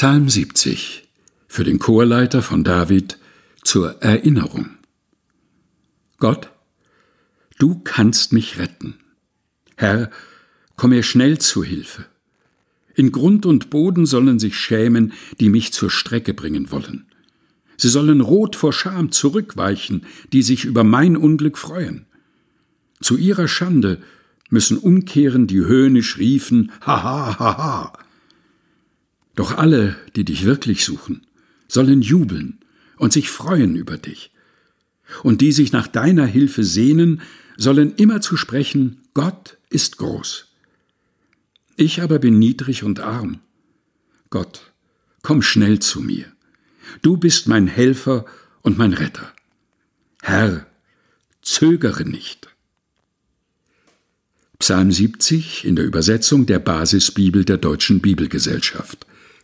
Psalm 70 für den Chorleiter von David zur Erinnerung. Gott, du kannst mich retten. Herr, komm mir schnell zu Hilfe. In Grund und Boden sollen sich schämen, die mich zur Strecke bringen wollen. Sie sollen rot vor Scham zurückweichen, die sich über mein Unglück freuen. Zu ihrer Schande müssen umkehren, die höhnisch riefen, Haha, haha. Doch alle, die dich wirklich suchen, sollen jubeln und sich freuen über dich. Und die sich nach deiner Hilfe sehnen, sollen immer zu sprechen, Gott ist groß. Ich aber bin niedrig und arm. Gott, komm schnell zu mir. Du bist mein Helfer und mein Retter. Herr, zögere nicht. Psalm 70 in der Übersetzung der Basisbibel der Deutschen Bibelgesellschaft.